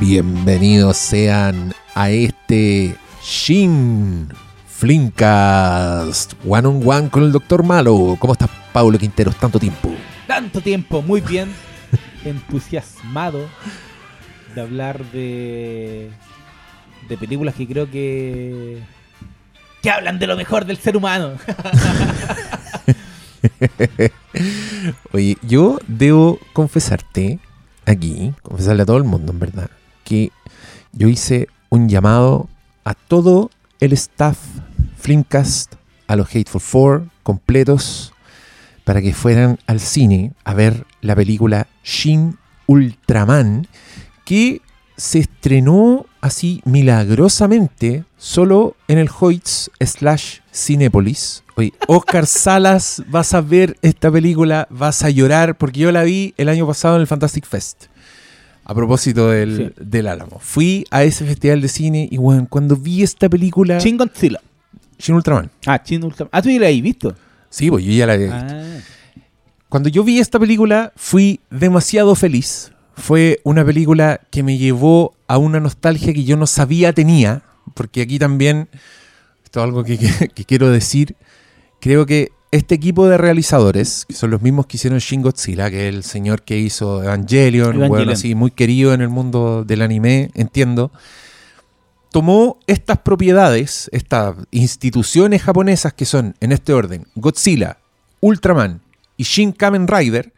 Bienvenidos sean a este Shin Flimcast One on One con el Doctor Malo. ¿Cómo estás, Pablo Quinteros? Tanto tiempo. Tanto tiempo, muy bien. Entusiasmado de hablar de. de películas que creo que. que hablan de lo mejor del ser humano. Oye, yo debo confesarte aquí, confesarle a todo el mundo, en verdad, que yo hice un llamado a todo el staff Flimcast, a los Hateful Four completos, para que fueran al cine a ver la película Shin Ultraman, que se estrenó así milagrosamente solo en el Hoyts slash Cinépolis. Oye, Oscar Salas, vas a ver esta película, vas a llorar, porque yo la vi el año pasado en el Fantastic Fest. A propósito del, Sí. del Álamo. Fui a ese festival de cine y bueno, cuando vi esta película... Shin Godzilla. Shin Ultraman. Ah, Shin Ultraman. Ah, tú ya la has visto. Sí, pues yo ya la he visto. Ah. Cuando yo vi esta película fui demasiado feliz. Fue una película que me llevó a una nostalgia que yo no sabía tenía, porque aquí también, esto es algo que, que- que quiero decir, creo que este equipo de realizadores, que son los mismos que hicieron Shin Godzilla, que es el señor que hizo Evangelion, Evangelion. bueno, así, muy querido en el mundo del anime, entiendo, tomó estas propiedades, estas instituciones japonesas que son, en este orden, Godzilla, Ultraman y Shin Kamen Rider,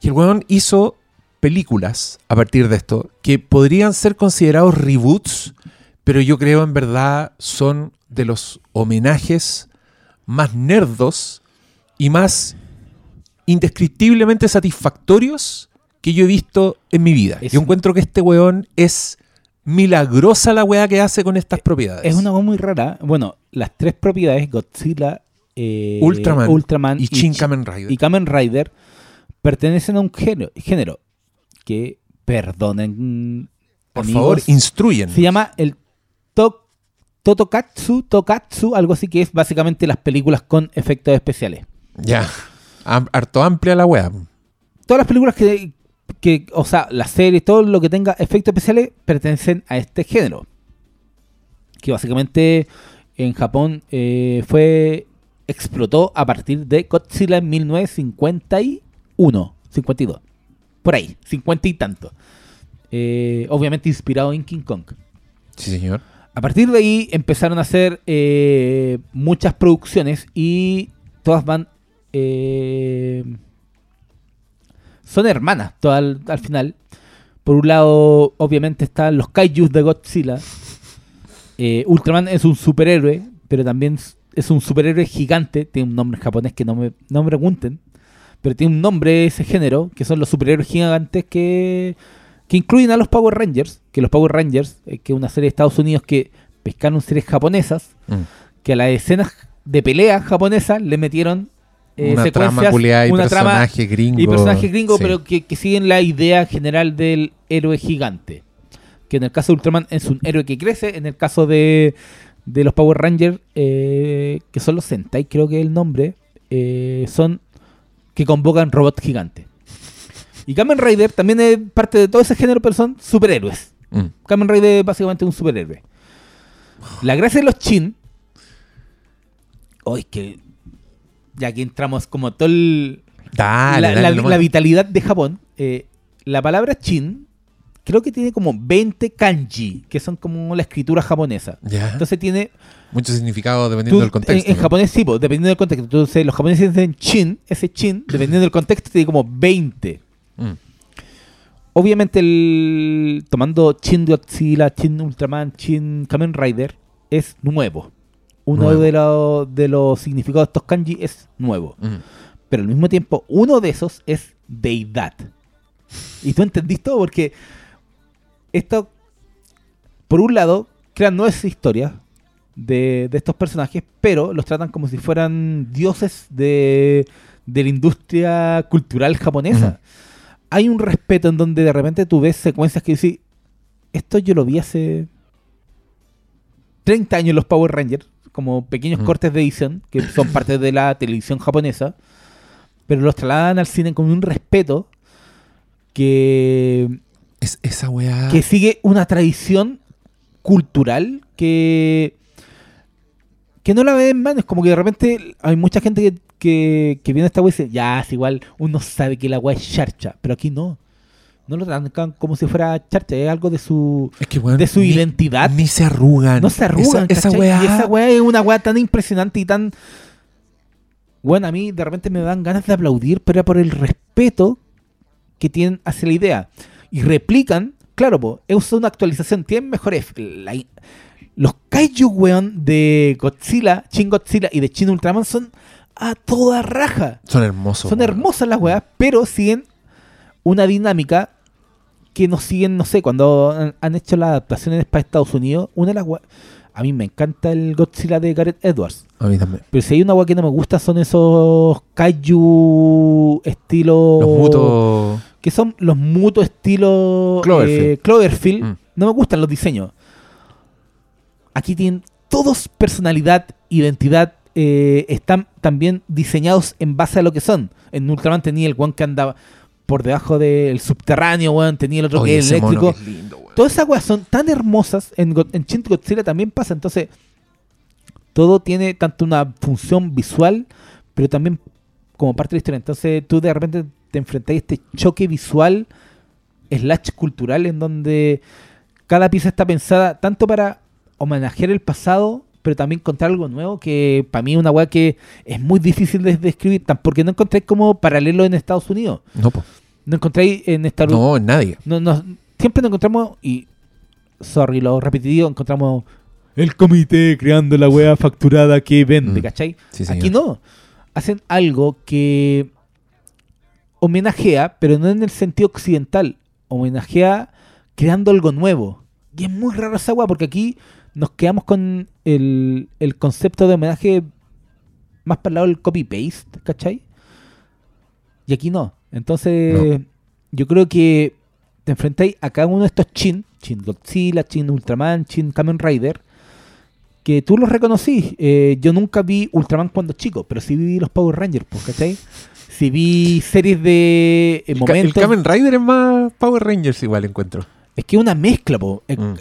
y el weón hizo películas a partir de esto que podrían ser considerados reboots, pero yo creo en verdad son de los homenajes más nerdos y más indescriptiblemente satisfactorios que yo he visto en mi vida. Es yo encuentro que este weón es milagrosa la weá que hace con estas propiedades. Es una cosa muy rara. Bueno, las tres propiedades, Godzilla, eh, Ultraman, Ultraman y Shin Kamen Rider. y Kamen Rider, pertenecen a un género, género que, perdonen, Por amigos, favor, instruyen. se llama el to Totokatsu, Tokatsu, algo así que es básicamente las películas con efectos especiales. Ya. Am- harto amplia la weá. Todas las películas que, que, o sea, las series, todo lo que tenga efectos especiales pertenecen a este género. Que básicamente en Japón eh, fue explotó a partir de Godzilla en 1951, 52. Por ahí, 50 y tanto. Eh, obviamente inspirado en King Kong. Sí, señor. A partir de ahí empezaron a hacer eh, muchas producciones y todas van... eh, son hermanas, todas al, al final. Por un lado, obviamente están los kaijus de Godzilla. Eh, Ultraman es un superhéroe, pero también es un superhéroe gigante. Tiene un nombre en japonés que no me, no me pregunten. Pero tiene un nombre ese género, que son los superhéroes gigantes que, que incluyen a los Power Rangers. Que los Power Rangers, eh, que es una serie de Estados Unidos que pescaron series japonesas, Mm. que a las escenas de pelea japonesas le metieron eh, una trama secuencias, culiada y una trama personaje gringo. y personaje gringo, Sí. pero que, que siguen la idea general del héroe gigante. Que en el caso de Ultraman es un héroe que crece, en el caso de, de los Power Rangers, eh, que son los Sentai, creo que es el nombre, eh, son que convocan robots gigantes. Y Kamen Rider también es parte de todo ese género, pero son superhéroes. Mm. Kamen Rider es básicamente un superhéroe. La gracia de los Chin. Hoy que. Ya que entramos como todo el, Dale, la, dale la- vitalidad de Japón. eh, la palabra Chin creo que tiene como 20 kanji, que son como la escritura japonesa. Ya. Entonces tiene. Mucho significado dependiendo tú- del contexto. En, en ¿no? japonés sí, pues, dependiendo del contexto. Entonces los japoneses dicen Chin, ese Chin, dependiendo del contexto, tiene como 20. Mm. Obviamente, el, tomando Chin Godzilla, Chin Ultraman, Chin Kamen Rider, es nuevo. Uno Nuevo. de, los- de los significados de estos kanji es nuevo. Mm. Pero al mismo tiempo, uno de esos es deidad. Y tú entendís todo porque esto, por un lado, crean nuevas historias de, de estos personajes, pero los tratan como si fueran dioses de, de la industria cultural japonesa. Hay un respeto en donde de repente tú ves secuencias que dices, esto yo lo vi hace 30 años los Power Rangers, como pequeños Mm. cortes de edición, que son parte de la televisión japonesa, pero los trasladan al cine con un respeto que Es, esa weá. que sigue una tradición cultural que que no la ve en mano. Es como que de repente hay mucha gente que, que, que viene esta weá y dice, ya, es igual, uno sabe que la weá es charcha, pero aquí no. No lo tratan como si fuera charcha, es algo de su, Es que, weón, de su ni- identidad. Ni se arrugan. no se arrugan, Esa, esa weá. Y esa weá es una weá tan impresionante y tan... Bueno, a mí de repente me dan ganas de aplaudir, pero era por el respeto que tienen hacia la idea. Y replican, claro, po, es una actualización, tienen mejores... la los kaiju, weón, de Godzilla, Shin Godzilla y de Shin Ultraman son a toda raja. Son hermosos. Son hermosas las weas, pero siguen una dinámica que no siguen, no sé, cuando han, han hecho las adaptaciones para Estados Unidos, una de las weas... A mí me encanta el Godzilla de Gareth Edwards. A mí también. Pero si hay una wea que no me gusta son esos kaiju estilo... Los mutos. Que son los mutos estilo... Cloverfield. eh, Cloverfield. Mm. No me gustan los diseños. Aquí tienen todos personalidad, identidad. Eh, están también diseñados en base a lo que son. En Ultraman tenía el one que andaba por debajo del subterráneo, weón. Tenía el otro Oye, que es eléctrico. que es lindo, weón. Todas esas weas son tan hermosas. En, Go- en Shin Godzilla también pasa. Entonces, todo tiene tanto una función visual, pero también como parte de la historia. Entonces, tú de repente te enfrentas a este choque visual, slash cultural, en donde cada pieza está pensada tanto para homenajear el pasado, pero también contar algo nuevo, que para mí es una wea que es muy difícil de describir, porque no encontráis como paralelo en Estados Unidos. No, po. No encontráis en esta No, nadie. no, no, siempre nos encontramos, y sorry, lo repetitivo, encontramos el comité creando la wea facturada que vende, Mm. ¿cachai? Sí, Aquí no. Hacen algo que homenajea, pero no en el sentido occidental. Homenajea creando algo nuevo. Y es muy raro esa wea, porque aquí nos quedamos con el, el concepto de homenaje más para el lado del copy-paste, ¿cachai? Y aquí no. Entonces, yo creo que te enfrentáis a cada uno de estos Chin, Chin Godzilla, Chin Ultraman, Chin Kamen Rider, que tú los reconocí. Eh, yo nunca vi Ultraman cuando chico, pero sí vi los Power Rangers, pues, ¿cachai? Sí vi series de eh, El, ca- el momentos. Kamen Rider es más Power Rangers igual encuentro. Es que es una mezcla, po. Mm.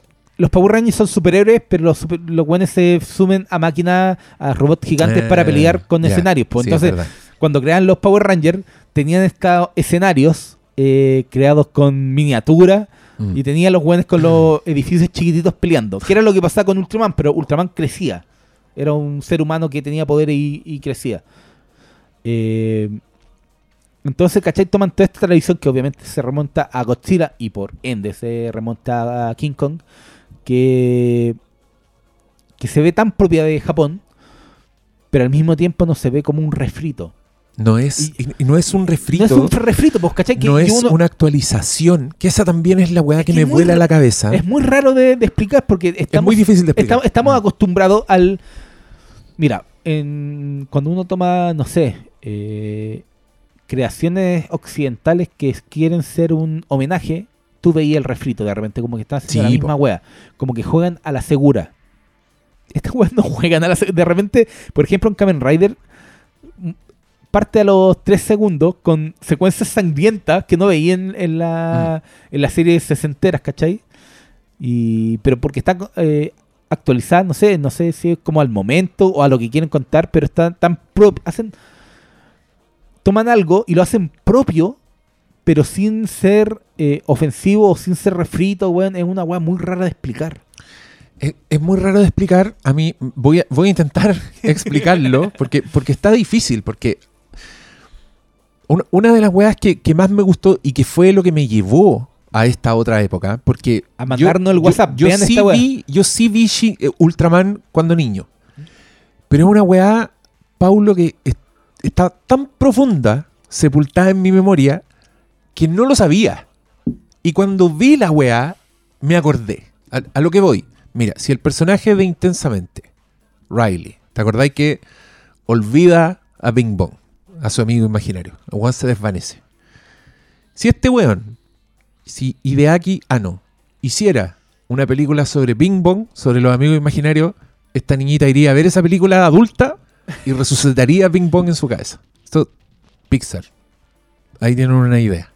Los Power Rangers son superhéroes, pero los, super- los buenos se sumen a máquinas, a robots gigantes Eh, para pelear con escenarios. Pues sí, es entonces, cuando crean los Power Rangers, tenían estos escenarios eh, creados con miniatura Mm. y tenían los buenos con los edificios chiquititos peleando. Que era lo que pasaba con Ultraman, pero Ultraman crecía. Era un ser humano que tenía poder y, y crecía. Eh, entonces, ¿cachai? Toman toda esta tradición que obviamente se remonta a Godzilla y por ende se remonta a King Kong, que, que se ve tan propia de Japón, pero al mismo tiempo no se ve como un refrito. No es, y, y no es un refrito. No es un refrito, pues, ¿cachai? Que no es uno- una actualización. Que esa también es la weá Es que me es vuela ra- la cabeza. Es muy raro de, de explicar porque Es estamos, muy difícil de explicar. estamos, estamos Mm. acostumbrados al... Mira, en, cuando uno toma, no sé, eh, creaciones occidentales que quieren ser un homenaje, tú veías el refrito de repente, como que están haciendo Sí, la misma po. wea, como que juegan a la segura. Estas weas no juegan a la segura. De repente, por ejemplo, en Kamen Rider m- parte a los 3 segundos con secuencias sangrientas que no veía en, en la, Mm. en la serie sesenteras, ¿cachai? Y, pero porque está eh, actualizada, no sé, no sé si es como al momento o a lo que quieren contar, pero están tan hacen toman algo y lo hacen propio, pero sin ser eh, ofensivo o sin ser refrito, weón, es una weá muy rara de explicar. Es, es muy raro de explicar. A mí voy a, voy a intentar explicarlo porque, porque está difícil. Porque una, una de las weas que, que más me gustó y que fue lo que me llevó a esta otra época, porque A mandarnos el WhatsApp, Yo, sí esta vi, yo sí vi eh, Ultraman cuando niño. Pero es una weá, Paulo, que es- está tan profunda, sepultada en mi memoria, que no lo sabía. Y cuando vi la weá, me acordé. A, a lo que voy. Mira, si el personaje de Intensamente, Riley, ¿te acordáis que olvida a Bing Bong, a su amigo imaginario? El weón se desvanece. Si este weón, si Hideaki Anno hiciera una película sobre Bing Bong, sobre los amigos imaginarios, esta niñita iría a ver esa película adulta y resucitaría a Bing Bong en su cabeza. Esto, Pixar. Ahí tienen una idea.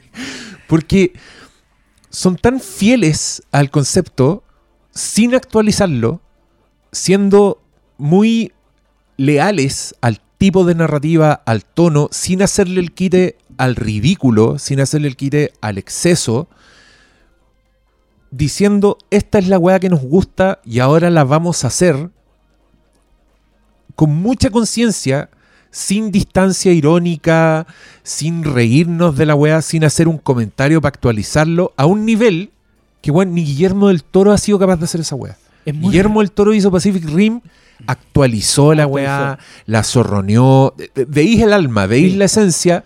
Porque son tan fieles al concepto sin actualizarlo, siendo muy leales al tipo de narrativa, al tono, sin hacerle el quite al ridículo, sin hacerle el quite al exceso, diciendo, esta es la weá que nos gusta y ahora la vamos a hacer con mucha conciencia, sin distancia irónica, sin reírnos de la weá, sin hacer un comentario para actualizarlo, a un nivel que, bueno, ni Guillermo del Toro ha sido capaz de hacer esa weá. Es Guillermo del Toro hizo Pacific Rim, actualizó la weá, la zorroneó. Ve- Veis el alma, veis Sí. la esencia,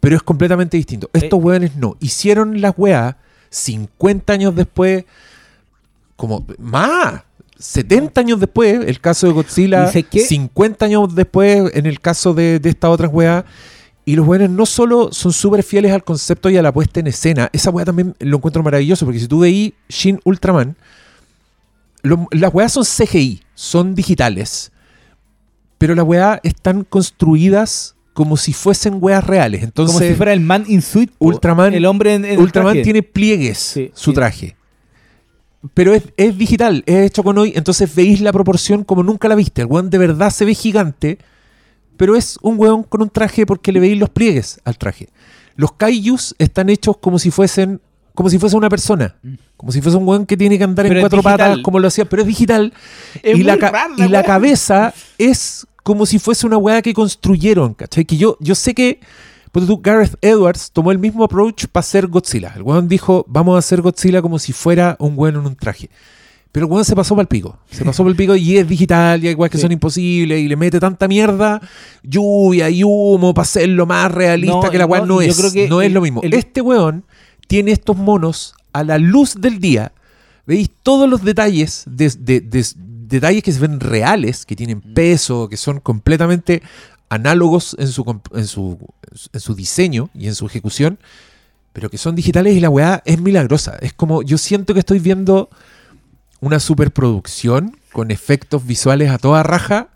pero es completamente distinto. Estos weones no. Hicieron la weá 50 años después, como más. 70 años después, el caso de Godzilla, ¿Y sé qué? 50 años después, en el caso de, de estas otras weas. Y los weones no solo son súper fieles al concepto y a la puesta en escena, esa wea también lo encuentro maravilloso, porque si tú veis Shin Ultraman, lo- las weas son CGI, son digitales, pero las weas están construidas como si fuesen weas reales. Entonces, como si fuera el man in suit. Ultraman- El hombre en, Ultraman tiene pliegues Sí, su traje. Pero es, es digital, es hecho con hoy, entonces veis la proporción como nunca la viste. El weón de verdad se ve gigante, pero es un weón con un traje porque le veis los pliegues al traje. Los kaijus están hechos como si fuesen como si fuese una persona, Mm. como si fuese un weón que tiene que andar Pero en cuatro digital. patas como lo hacía, pero es digital Es y, la, y la cabeza es como si fuese una weá que construyeron, ¿cachai? Que yo, yo sé que ponte tú, Gareth Edwards tomó el mismo approach para hacer Godzilla. El weón dijo, vamos a hacer Godzilla como si fuera un weón en un traje. Pero el weón se pasó para el pico. Se pasó para el pico y es digital y hay weas que Sí. son imposibles y le mete tanta mierda, lluvia y humo para hacerlo más realista No, que la weá no, no, yo es. creo que no es lo mismo. el- Este weón tiene estos monos a la luz del día. Veis todos los detalles, de, de- de- detalles que se ven reales, que tienen Mm. peso, que son completamente análogos en su, en su, en su diseño y en su ejecución, pero que son digitales y la weá es milagrosa. Es como, yo siento que estoy viendo una superproducción con efectos visuales a toda raja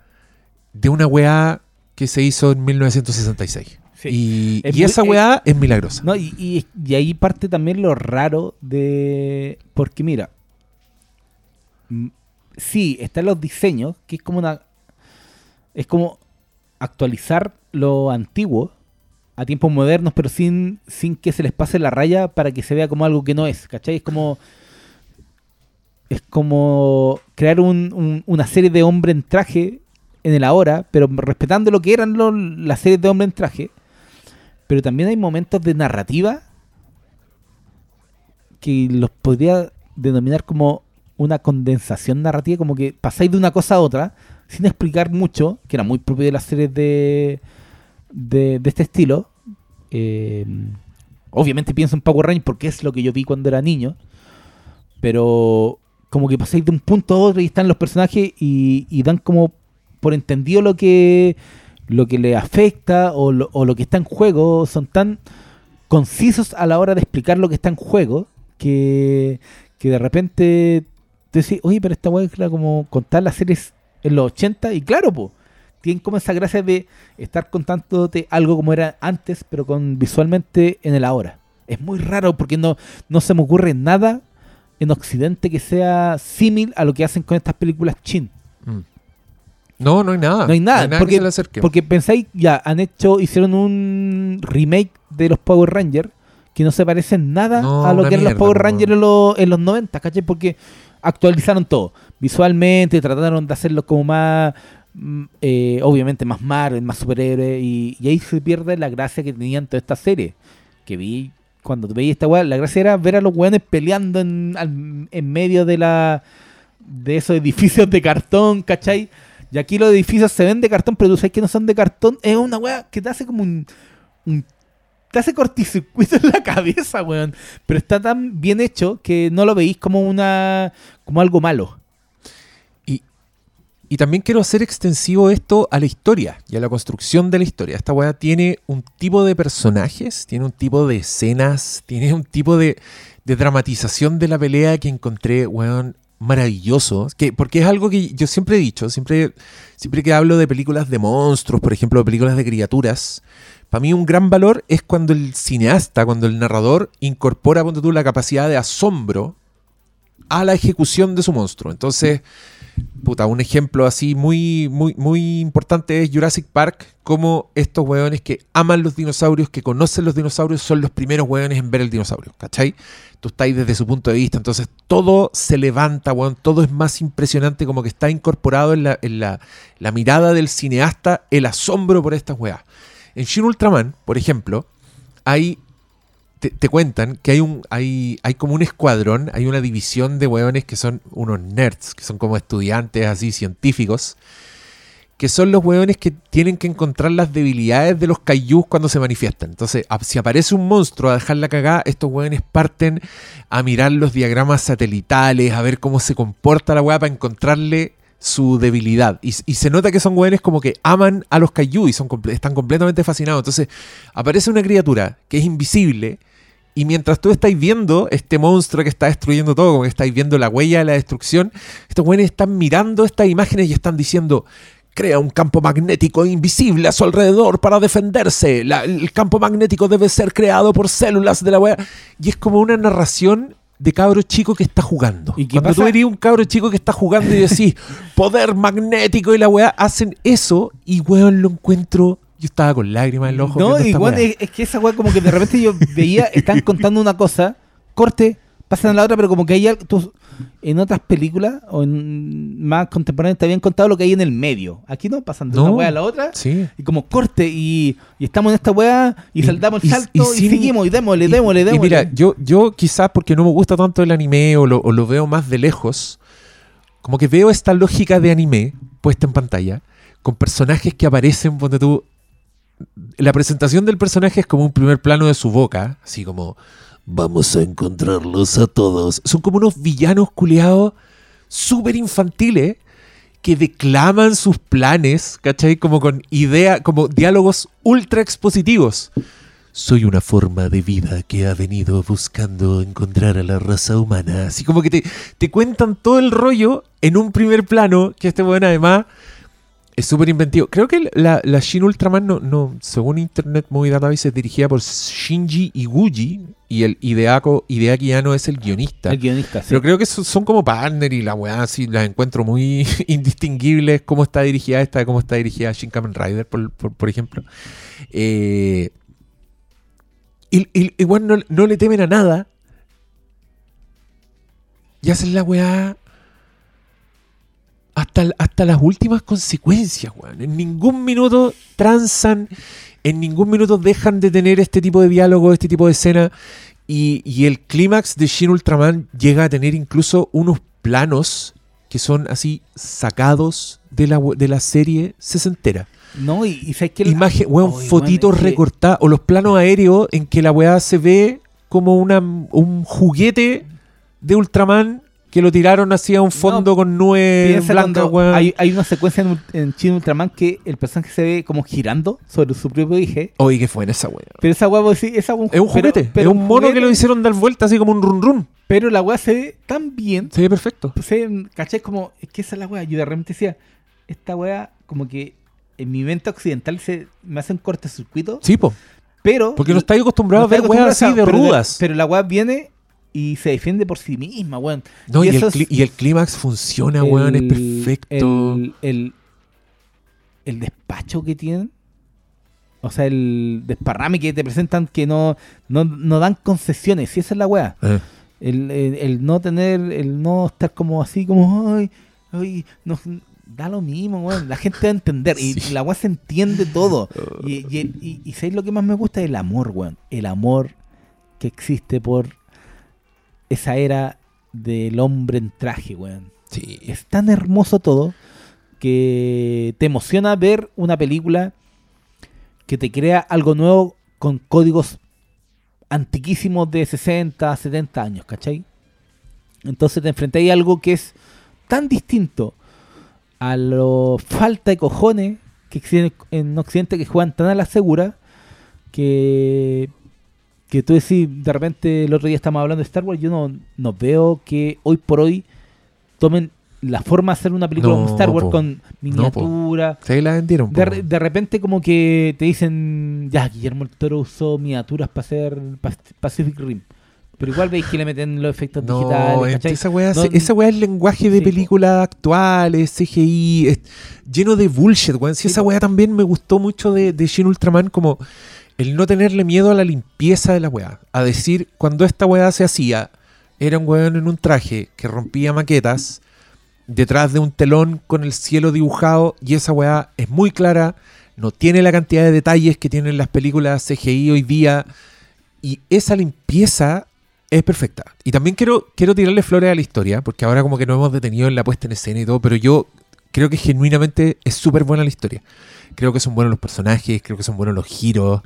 de una weá que se hizo en 1966. Sí. Y, Es y muy- esa weá es milagrosa. No, y, y- y ahí parte también lo raro de. Porque mira. Sí, están los diseños, que es como una. Es como actualizar lo antiguo a tiempos modernos, pero sin, sin que se les pase la raya para que se vea como algo que no es, ¿cachai? Es como. Es como crear un- un- una serie de hombre en traje en el ahora, pero respetando lo que eran los- las series de hombre en traje. Pero también hay momentos de narrativa que los podría denominar como una condensación narrativa, como que pasáis de una cosa a otra sin explicar mucho, que era muy propio de las series de, de, este estilo. Eh, obviamente pienso en Power Rangers porque es lo que yo vi cuando era niño, pero como que pasáis de un punto a otro y están los personajes y, y dan como por entendido lo que lo que le afecta o lo, o lo que está en juego son tan concisos a la hora de explicar lo que está en juego que, que de repente te decís, oye, pero esta weá era como contar las series en los 80 y claro, pues tienen como esa gracia de estar contándote algo como era antes, pero con visualmente en el ahora. Es muy raro porque no, no se me ocurre nada en Occidente que sea símil a lo que hacen con estas películas chin. Mm. No, no hay nada. No hay nada, que porque- se le acerque. Porque pensáis, ya, han hecho, hicieron un remake de los Power Rangers que no se parecen nada No, a lo que eran los Power po, Rangers en los, en los 90, ¿cachai? Porque actualizaron todo. Visualmente trataron de hacerlo como más, mm, eh, obviamente más Marvel, más superhéroe, y, y ahí se pierde la gracia que tenían toda esta serie. Que vi, cuando veía esta weá, la gracia era ver a los weones peleando en, en medio de la de esos edificios de cartón, ¿cachai? Y aquí los edificios se ven de cartón, pero tú sabes que no son de cartón. Es una weá que te hace como un, Te hace corticircuito en la cabeza, weón. Pero está tan bien hecho que no lo veis como una. como algo malo. Y, también quiero hacer extensivo esto a la historia y a la construcción de la historia. Esta weá tiene un tipo de personajes, tiene un tipo de escenas, tiene un tipo de, de dramatización de la pelea que encontré, weón, maravilloso, que, porque es algo que yo siempre he dicho, siempre, siempre que hablo de películas de monstruos, por ejemplo, de películas de criaturas, para mí un gran valor es cuando el cineasta, cuando el narrador incorpora, ponte tú, la capacidad de asombro a la ejecución de su monstruo. Entonces, puta, un ejemplo así muy, muy, muy importante es Jurassic Park, como estos hueones que aman los dinosaurios, que conocen los dinosaurios, son los primeros hueones en ver el dinosaurio, ¿cachai? Tú estás ahí desde su punto de vista, entonces todo se levanta, hueón, todo es más impresionante, como que está incorporado en la, en la, la mirada del cineasta el asombro por estas hueas. En Shin Ultraman, por ejemplo, hay te, cuentan que hay un hay, hay como un escuadrón, hay una división de hueones que son unos nerds, que son como estudiantes así científicos, que son los hueones que tienen que encontrar las debilidades de los kaijus cuando se manifiestan. Entonces, si aparece un monstruo a dejar la cagada, estos hueones parten a mirar los diagramas satelitales, a ver cómo se comporta la hueá para encontrarle su debilidad. Y, se nota que son hueones como que aman a los kaiju y son, están completamente fascinados. Entonces, aparece una criatura que es invisible y mientras tú estáis viendo este monstruo que está destruyendo todo, como que estáis viendo la huella de la destrucción, estos güeyes están mirando estas imágenes y están diciendo, crea un campo magnético invisible a su alrededor para defenderse. La- el campo magnético debe ser creado por células de la huella. Y es como una narración de cabro chico que está jugando. ¿Y Cuando tú pasa? verías un cabro chico que está jugando y decís, poder magnético y la weá, hacen eso y weón lo encuentro. Yo estaba con lágrimas en los ojos. No, igual es, es que esa weá como que de repente yo veía, están contando una cosa, corte, pasan a la otra, pero como que hay algo, tú- en otras películas o en más contemporáneas te habían contado lo que hay en el medio. Aquí no, pasan de No. una weá a la otra. Sí. Y como corte, y, y estamos en esta weá, y, Y- saltamos el y- salto, y y, sin- seguimos, y démosle, Y- démosle, y, démosle. mira, yo, yo quizás porque no me gusta tanto el anime o lo, o lo veo más de lejos, como que veo esta lógica de anime puesta en pantalla, con personajes que aparecen, ponte tú, la presentación del personaje es como un primer plano de su boca, así como, vamos a encontrarlos a todos. Son como unos villanos culeados súper infantiles que declaman sus planes, ¿cachai? Como con idea, como diálogos ultra expositivos. Soy una forma de vida que ha venido buscando encontrar a la raza humana. Así como que te, te cuentan todo el rollo en un primer plano, que este bueno además es súper inventivo. Creo que la, la Shin Ultraman, no, no, según Internet Movie Database, es dirigida por Shinji Iguchi y el Hideako, Hideaki Anno es el guionista. el guionista, sí. Pero creo que son, son como partner y la weá así las encuentro muy indistinguibles cómo está dirigida esta cómo está dirigida Shin Kamen Rider, por, por- por ejemplo. Eh, y, y- igual no, no le temen a nada. Y hacen la weá hasta, hasta las últimas consecuencias, weón. En ningún minuto transan, en ningún minuto dejan de tener este tipo de diálogo, este tipo de escena. Y, y el clímax de Shin Ultraman llega a tener incluso unos planos que son así sacados de la, de la serie sesentera. No, y, y sabes que Imagen, weón, fotitos que- recortadas. O los planos aéreos en que la weá se ve como una, un juguete de Ultraman que lo tiraron así a un fondo con nubes blancas, weón. hay, hay una secuencia en, en Ultraman que el personaje se ve como girando sobre su propio eje. Oye, qué fue en esa weá. Pero esa weá, sí, esa weá- Es un juguete, pero es un mono que lo hicieron dar vuelta así como un run run. Pero la weá se ve tan bien. Se ve perfecto. Se, ¿Cachai? Como, es que esa es la weá. Yo de repente decía, esta weá, como que en mi mente occidental se me hace un cortocircuito. Sí, po. Pero. Porque no estáis acostumbrado no a ver weas así de pero rudas. Pero la weá viene y se defiende por sí misma, weón. No, y, el, y el clímax funciona, weón, es El- perfecto. El, el, el despacho que tienen. O sea, el desparrame que te presentan que no, no, no dan concesiones. Y esa es la weá. Eh, El, el- el no tener, el no estar como así, como, ay, ay, no, da lo mismo, weón. La gente va a entender. Y Sí. la weá se entiende todo. Y, y, y, y ¿sabes lo que más me gusta? El amor, weón. El amor que existe por esa era del hombre en traje, weón. sí. Es tan hermoso todo que te emociona ver una película que te crea algo nuevo con códigos antiquísimos de 60, 70 años, ¿cachai? Entonces te enfrentáis a algo que es tan distinto a lo falta de cojones que existen en Occidente que juegan tan a la segura que que tú decís, de repente el otro día estamos hablando de Star Wars, yo no, no veo que hoy por hoy tomen la forma de hacer una película No, como Star Wars po. con miniatura. Sí, la vendieron. De, repente como que te dicen, ya, Guillermo el Toro usó miniaturas para hacer Pacific Rim. Pero igual veis que le meten los efectos No, digitales, es- ¿cachai? esa weá, No- esa weá es lenguaje de Sí, películas actuales, CGI, es lleno de bullshit, weón. Sí, esa weá también me gustó mucho de, de Shin Ultraman, como el no tenerle miedo a la limpieza de la weá. A decir, cuando esta weá se hacía, era un weón en un traje que rompía maquetas detrás de un telón con el cielo dibujado y esa weá es muy clara, no tiene la cantidad de detalles que tienen las películas CGI hoy día y esa limpieza es perfecta. Y también quiero, quiero tirarle flores a la historia, porque ahora como que nos hemos detenido en la puesta en escena y todo, pero yo creo que genuinamente es súper buena la historia. Creo que son buenos los personajes, creo que son buenos los giros,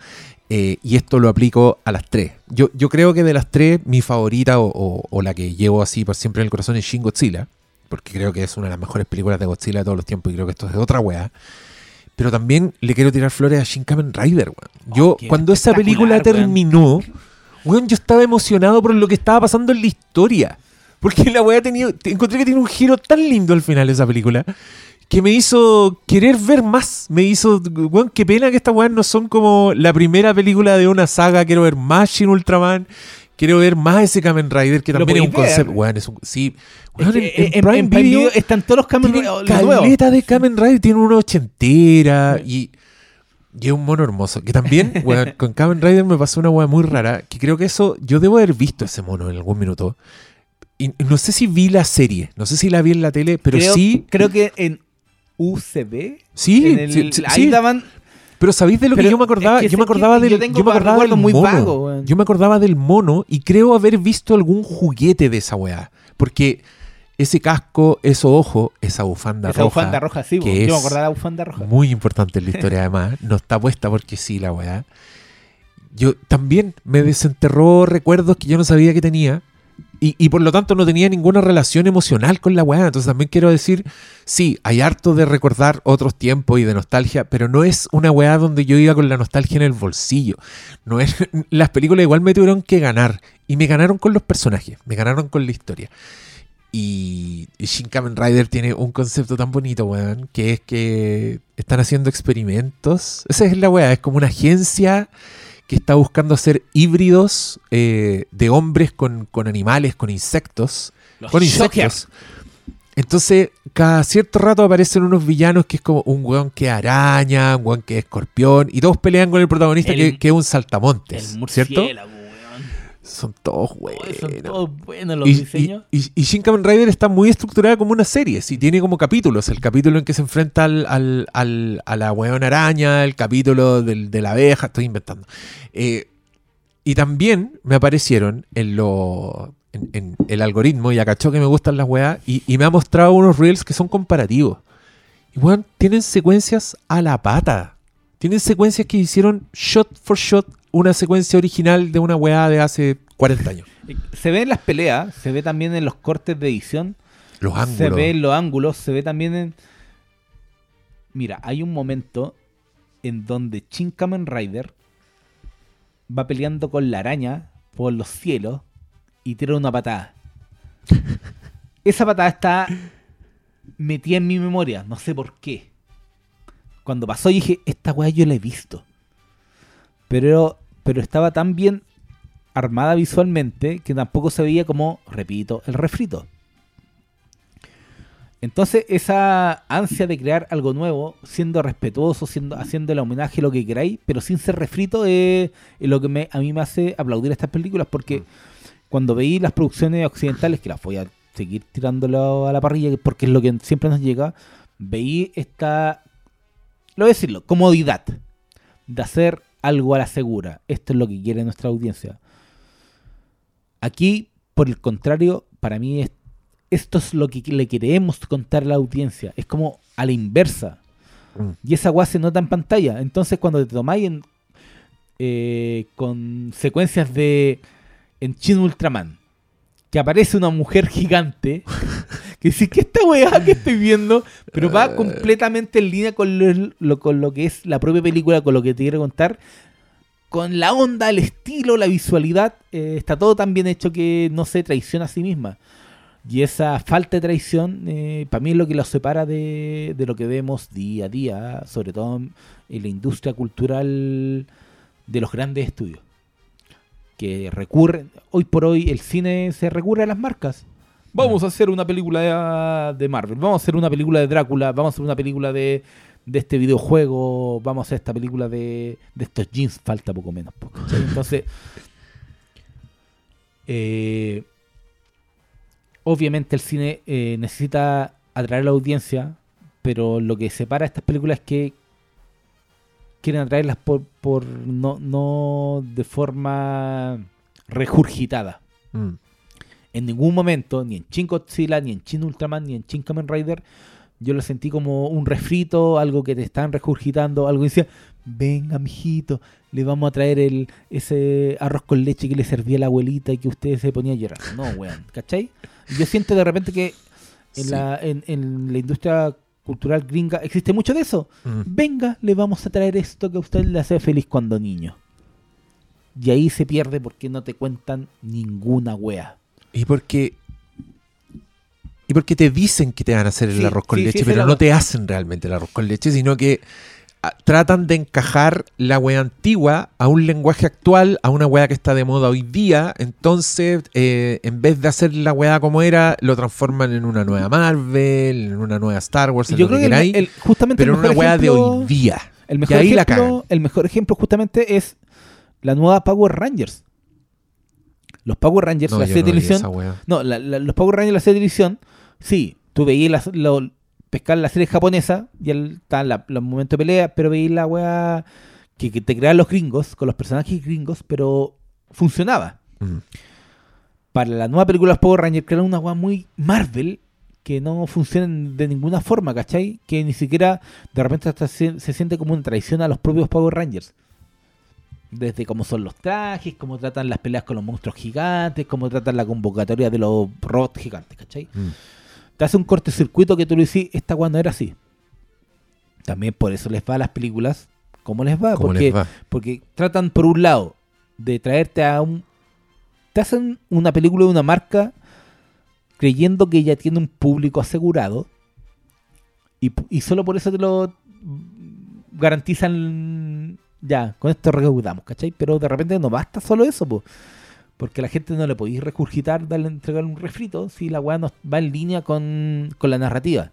eh, y esto lo aplico a las tres. Yo, yo creo que de las tres, mi favorita o, o- o la que llevo así por siempre en el corazón es Shin Godzilla, porque creo que es una de las mejores películas de Godzilla de todos los tiempos y creo que esto es de otra wea. Pero también le quiero tirar flores a Shin Kamen Rider, weón. Yo, Oh, qué cuando esa película terminó, weón, yo estaba emocionado por lo que estaba pasando en la historia. Porque la weá ha tenido. te- Encontré que tiene un giro tan lindo al final esa película. Que me hizo querer ver más. Me hizo. Weón, qué pena que estas weas no son como la primera película de una saga. Quiero ver más Shin Ultraman. Quiero ver más ese Kamen Rider. Que también es un concepto. Weón, es un. Sí. Es Weón, que en, en Prime en Video Video están todos los Kamen Rider caleta de Kamen Rider, tiene una ochentera y, y es un mono hermoso. Que también, weón, con Kamen Rider me pasó una weá muy rara, que creo que eso, yo debo haber visto ese mono en algún minuto. Y no sé si vi la serie, no sé si la vi en la tele, pero creo, sí, Creo que en UCB. sí, en el- sí, sí, ahí daban. Pero sabéis de lo que yo me acordaba, es que yo me acordaba yo del, tengo yo me acordaba del recuerdos muy mono. weón. yo me acordaba del mono y creo haber visto algún juguete de esa weá, porque ese casco, esos ojos, esa bufanda Esa roja, bufanda roja, sí, que yo me acordaba de la bufanda roja. Muy importante en la historia, además. No está puesta porque sí, la weá. Yo también me desenterró recuerdos que yo no sabía que tenía. Y, por lo tanto no tenía ninguna relación emocional con la weá. Entonces también quiero decir, sí, hay harto de recordar otros tiempos y de nostalgia, pero no es una weá donde yo iba con la nostalgia en el bolsillo. No es, las películas igual me tuvieron que ganar. Y me ganaron con los personajes, me ganaron con la historia. Y, y Shin Kamen Rider tiene un concepto tan bonito, weón, que es que están haciendo experimentos. Esa es la weá, es como una agencia que está buscando hacer híbridos eh, de hombres con, con animales, con insectos. Los con insectos. Entonces, cada cierto rato aparecen unos villanos que es como un weón que araña, un weón que es escorpión, y todos pelean con el protagonista El- que, que es un saltamontes, El ¿cierto? murciélago. Son todos buenos. son todos buenos los Y, diseños. y- y- y Shin Kamen Rider está muy estructurada como una serie, sí, tiene como capítulos. El capítulo en que se enfrenta al, al- al- a la weón araña, el capítulo del- de la abeja, estoy inventando. Eh, y también me aparecieron en, lo, en, en el algoritmo, y acachó que me gustan las weas, y, y me ha mostrado unos reels que son comparativos. Y weón, tienen secuencias a la pata. Tienen secuencias que hicieron shot for shot una secuencia original de una weá de hace 40 años. Se ve en las peleas, se ve también en los cortes de edición, Los ángulos. se ve en los ángulos, se ve también en... Mira, hay un momento en donde Shin Kamen Rider va peleando con la araña por los cielos y tira una patada. Esa patada está metida en mi memoria, no sé por qué. Cuando pasó dije, esta weá yo la he visto. Pero, pero estaba tan bien armada visualmente que tampoco se veía como, repito, el refrito. Entonces, esa ansia de crear algo nuevo, siendo respetuoso, siendo, haciendo el homenaje, lo que queráis, pero sin ser refrito, es, es lo que me, a mí me hace aplaudir estas películas, porque cuando veí las producciones occidentales, que las voy a seguir tirándolo a la parrilla, porque es lo que siempre nos llega, veí esta, lo voy a decirlo, comodidad de hacer algo a la segura. Esto es lo que quiere nuestra audiencia. Aquí, por el contrario, para mí es- esto es lo que le queremos contar a la audiencia. Es como a la inversa. Mm. Y esa guay se nota en pantalla. Entonces, cuando te tomáis en, eh, con secuencias de en Shin Ultraman, que aparece una mujer gigante, que dice que esta weá que estoy viendo, pero va Eh. completamente en línea con lo, lo- con lo que es la propia película, con lo que te quiero contar. Con la onda, el estilo, la visualidad, eh, está todo tan bien hecho que no se traiciona a sí misma. Y esa falta de traición, eh, para mí es lo que los separa de, de lo que vemos día a día, sobre todo en la industria cultural de los grandes estudios. Que recurren, hoy por hoy el cine se recurre a las marcas. Vamos a hacer una película de, de Marvel, vamos a hacer una película de Drácula, vamos a hacer una película de, de este videojuego, vamos a hacer esta película de, de estos jeans, falta poco menos. po, ¿cachai? Entonces, eh, obviamente el cine eh, necesita atraer a la audiencia, pero lo que separa a estas películas es que quieren atraerlas por, por no, no de forma regurgitada. Mm. En ningún momento, ni en Shin Godzilla, ni en Shin Ultraman, ni en Shin Kamen Rider, yo lo sentí como un refrito, algo que te están regurgitando, algo que decía, venga, mijito, le vamos a traer el, ese arroz con leche que le servía la abuelita y que usted se ponía a llorar. No, weón, ¿cachai? Yo siento de repente que en, Sí. la, en, en la industria cultural gringa existe mucho de eso. Mm. Venga, le vamos a traer esto que a usted le hace feliz cuando niño. Y ahí se pierde porque no te cuentan ninguna wea. Y porque. Y porque te dicen que te van a hacer el Sí, arroz con sí, leche, pero no te hacen realmente el arroz con leche, sino que ah, tratan de encajar la wea antigua a un lenguaje actual, a una wea que está de moda hoy día. Entonces, eh, en vez de hacer la wea como era, lo transforman en una nueva Marvel, en una nueva Star Wars, en yo lo creo que el, queráis, el- justamente pero en una wea de hoy día. El Y mejor, ahí la cagan. el mejor ejemplo justamente es la nueva Power Rangers. Los Power Rangers, No, la serie no vi televisión. No, la- la- los Power Rangers, la serie de televisión, sí, tú veías las- lo- pescar la serie japonesa y la- los momentos de pelea, pero veías la wea que, que te creaban los gringos, con los personajes gringos, pero funcionaba. Mm. Para la nueva película de los Power Rangers, crearon una wea muy Marvel que no funciona de ninguna forma, ¿cachai? Que ni siquiera de repente hasta se, se siente como una traición a los propios Power Rangers. Desde cómo son los trajes, cómo tratan las peleas con los monstruos gigantes, cómo tratan la convocatoria de los robots gigantes, ¿cachai? Mm. Te hace un cortocircuito que tú le decís, esta no era así. También por eso les va a las películas como les va, ¿Cómo porque, les va? porque tratan por un lado de traerte a un... Te hacen una película de una marca creyendo que ya tiene un público asegurado y solo por eso te lo garantizan ya, con esto recaudamos, ¿cachai? Pero de repente no basta solo eso, po, porque a la gente no le podéis recurgitar, darle, entregarle un refrito si la weá no va en línea con, con la narrativa.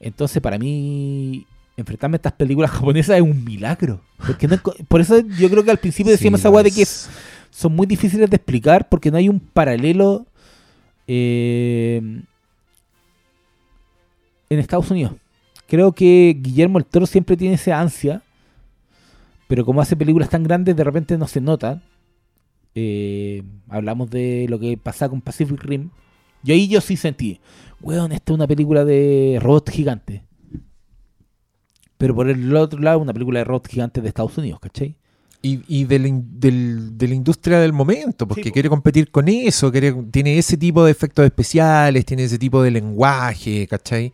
Entonces, para mí, enfrentarme a estas películas japonesas es un milagro. Porque no por eso yo creo que al principio decíamos Sí, esa weá de que es- son muy difíciles de explicar porque no hay un paralelo eh, en Estados Unidos. Creo que Guillermo el Toro siempre tiene esa ansia, pero como hace películas tan grandes, de repente no se nota. Eh, hablamos de lo que pasaba con Pacific Rim. Yo ahí yo sí sentí, weón, esta es una película de robots gigantes. Pero por el otro lado, una película de robots gigantes de Estados Unidos, ¿cachai? Y, y de, la, del- de la industria del momento, porque Sí, quiere competir con eso, quiere, tiene ese tipo de efectos especiales, tiene ese tipo de lenguaje, ¿cachai?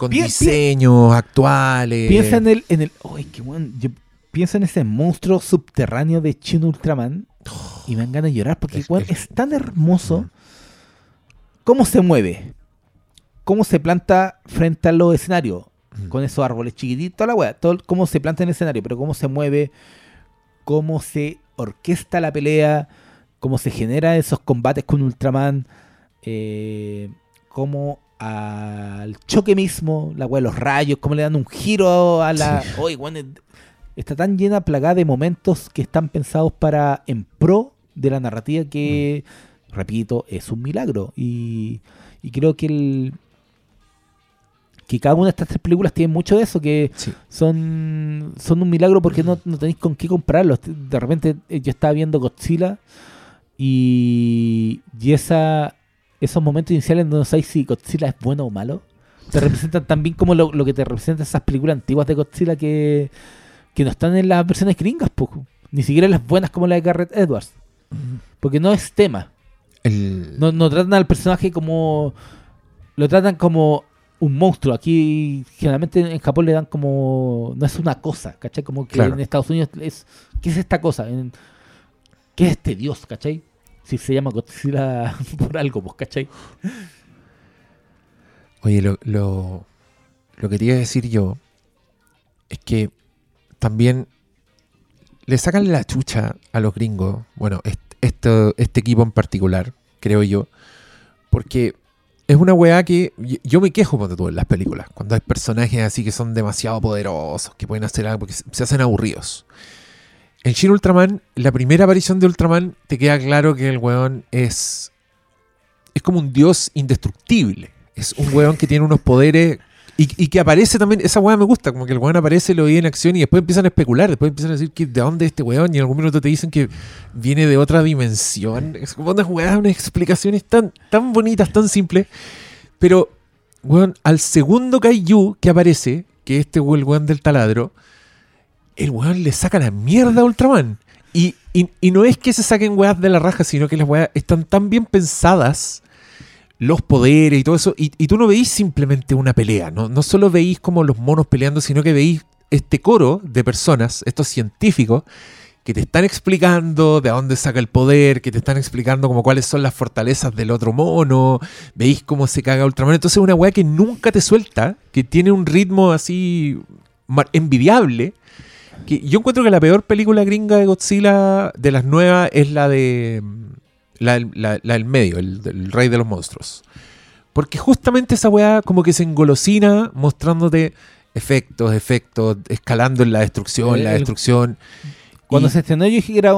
Con diseños actuales. Piensa en el, en el, ay, qué bueno, yo pienso en ese monstruo subterráneo de Shin Ultraman y me dan ganas de llorar porque el- es tan hermoso Mm. cómo se mueve, cómo se planta frente a los escenarios Mm. con esos árboles chiquititos, la weá, todo cómo se planta en el escenario, pero cómo se mueve, cómo se orquesta la pelea, cómo se genera esos combates con Ultraman, eh, cómo al choque mismo, la weá, los rayos, cómo le dan un giro a la. Oye, es- está tan llena, plagada de momentos que están pensados para en pro de la narrativa que, repito, es un milagro. Y, y creo que el que cada una de estas tres películas tiene mucho de eso, que Sí. son, son un milagro porque no, no tenéis con qué compararlos. De repente eh, yo estaba viendo Godzilla y, y esa, esos momentos iniciales donde no sabéis si Godzilla es bueno o malo, te representan también como lo, lo que te representan esas películas antiguas de Godzilla que, que no están en las versiones gringas, po. ni siquiera en las buenas como la de Garrett Edwards, porque no es tema. El- No, no tratan al personaje como. Lo tratan como un monstruo. Aquí, generalmente en Japón le dan como. No es una cosa, ¿cachai? Como que Claro. en Estados Unidos es. ¿Qué es esta cosa? En- ¿Qué es este dios, cachai? Si se llama Godzilla por algo, pues, ¿cachai? Oye, lo, lo, que quería decir yo es que también le sacan la chucha a los gringos, bueno, est- esto- este equipo en particular, creo yo, porque es una weá que yo me quejo cuando tú en las películas, cuando hay personajes así que son demasiado poderosos, que pueden hacer algo, porque se se hacen aburridos. En Shin Ultraman, la primera aparición de Ultraman, te queda claro que el weón es. Es como un dios indestructible. Es un weón que tiene unos poderes. Y, que aparece también. Esa weá me gusta. Como que el weón aparece, lo ve en acción y después empiezan a especular. Después empiezan a decir que de dónde es este weón. Y en algún minuto te dicen que viene de otra dimensión. Es como unas weas, unas explicaciones tan, tan bonitas, tan simples. Pero, weón, al segundo Kaiju que aparece, que este el weón del taladro, el weón le saca la mierda a Ultraman. Y, y- no es que se saquen weas de la raja, sino que las weas están tan bien pensadas, los poderes y todo eso, y, tú no veís simplemente una pelea, ¿no? no solo veís como los monos peleando, sino que veís este coro de personas, estos científicos, que te están explicando de dónde saca el poder, que te están explicando como cuáles son las fortalezas del otro mono, veis cómo se caga Ultraman. Entonces es una weá que nunca te suelta, que tiene un ritmo así envidiable. Que yo encuentro que la peor película gringa de Godzilla de las nuevas es la de. La, del- la- la del medio, el, Rey de los Monstruos. Porque justamente esa weá como que se engolosina mostrándote efectos, efectos, escalando en la destrucción, El- la destrucción. Cuando Y- se estrenó, yo dije que era